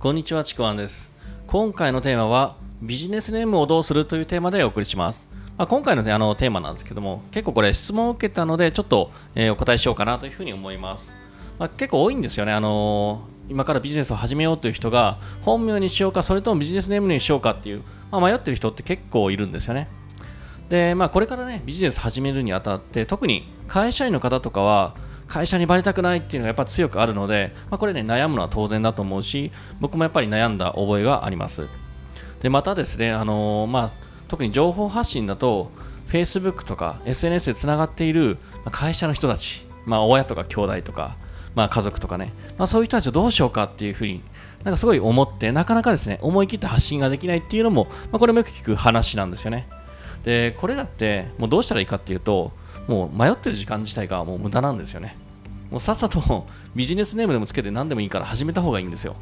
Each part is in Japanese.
こんにちは、ちくわんです。今回のテーマは、ビジネスネームをどうするというテーマでお送りします。まあ、今回の,、ね、あのテーマなんですけども、結構これ質問を受けたので、ちょっと、えーお答えしようかなというふうに思います。まあ、結構多いんですよね、あのー今からビジネスを始めようという人が、本名にしようか、それともビジネスネームにしようかっていう、まあ、迷ってる人って結構いるんですよね。で、まあ、これからね、ビジネス始めるにあたって、特に会社員の方とかは、会社にバレたくないっていうのがやっぱ強くあるので、まあ、これね、悩むのは当然だと思うし、僕もやっぱり悩んだ覚えがあります。で、またですね、あのーまあ、特に情報発信だと、Facebook とか SNS でつながっている会社の人たち、まあ、親とか兄弟とか、まあ、家族とかね、まあ、そういう人たちをどうしようかっていうふうに、なんかすごい思って、なかなかですね、思い切って発信ができないっていうのも、まあ、これもよく聞く話なんですよね。で、これだって、もうどうしたらいいかっていうと、もう迷ってる時間自体がもう無駄なんですよね。もうさっさとビジネスネームでもつけて何でもいいから始めた方がいいんですよ。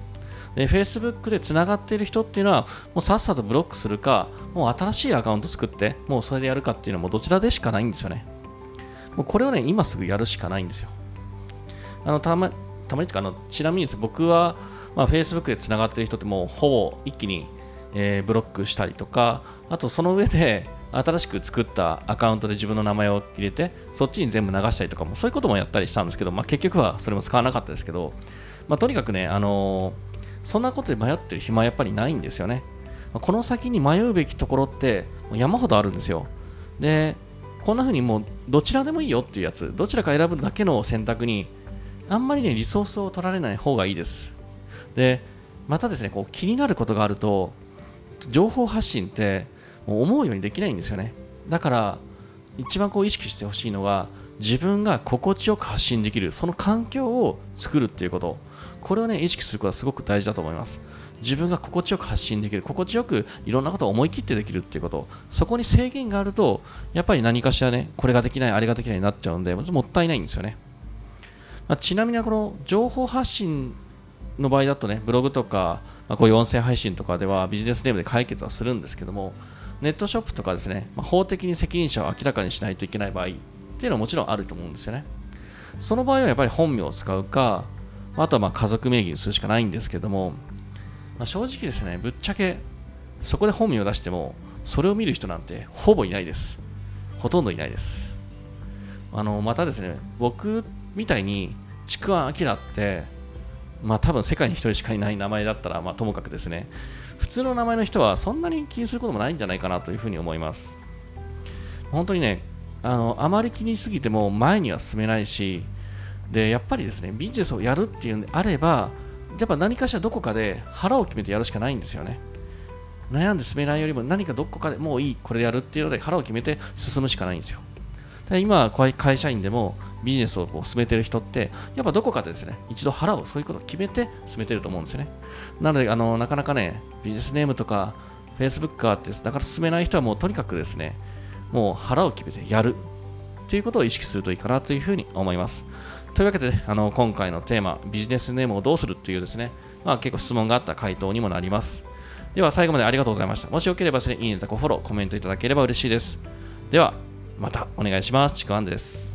で、Facebook でつながっている人っていうのは、もうさっさとブロックするか、もう新しいアカウント作って、もうそれでやるかっていうのもどちらでしかないんですよね。もうこれをね、今すぐやるしかないんですよ。あのたまたまにかあのちなみにです僕は、まあ、Facebook でつながっている人ってもうほぼ一気に、えーブロックしたりとかあとその上で新しく作ったアカウントで自分の名前を入れてそっちに全部流したりとかもそういうこともやったりしたんですけど、まあ、結局はそれも使わなかったですけど、まあ、とにかくね、あのそんなことで迷ってる暇はやっぱりないんですよね、まあこの先に迷うべきところって山ほどあるんですよでこんな風にもうどちらでもいいよっていうやつどちらか選ぶだけの選択にあんまりね、リソースを取られない方がいいです。で、またですね、こう気になることがあると、情報発信ってもう思うようにできないんですよね。だから、一番こう意識してほしいのは、自分が心地よく発信できる、その環境を作るっていうこと。これをね、意識することはすごく大事だと思います。自分が心地よく発信できる、心地よくいろんなことを思い切ってできるっていうこと。そこに制限があると、やっぱり何かしらね、これができない、あれができないになっちゃうんで、もったいないんですよね。まあ、ちなみにこの情報発信の場合だとね、ブログとか、まあ、こういう音声配信とかではビジネスネームで解決はするんですけども、ネットショップとかですね、まあ、法的に責任者を明らかにしないといけない場合っていうのはもちろんあると思うんですよね。その場合はやっぱり本名を使うか、あとはまあ家族名義にするしかないんですけども、まあ、正直ですね、ぶっちゃけそこで本名を出しても、それを見る人なんてほぼいないです。ほとんどいないです。あのまたですね、僕みたいにちくわあきらって、まあ多分世界に一人しかいない名前だったら、まあともかくですね、普通の名前の人はそんなに気にすることもないんじゃないかなというふうに思います。本当にね、あのあまり気にしすぎても前には進めないし、で、やっぱりですね、ビジネスをやるっていうんであれば、やっぱ何かしらどこかで腹を決めてやるしかないんですよね。悩んで進めないよりも何かどこかでもういい、これでやるっていうので腹を決めて進むしかないんですよ。で今、こういう会社員でもビジネスをこう進めてる人って、やっぱどこかでですね、一度腹をそういうことを決めて進めてると思うんですよね。なので、あのなかなかね、ビジネスネームとか、Facebook かって、だから進めない人はもうとにかくですね、もう腹を決めてやるということを意識するといいかなというふうに思います。というわけで、あの今回のテーマ、ビジネスネームをどうするというですね、まあ、結構質問があった回答にもなります。では、最後までありがとうございました。もしよければですね、いいねとかフォロー、コメントいただければ嬉しいです。では、またお願いします。ちくわんです。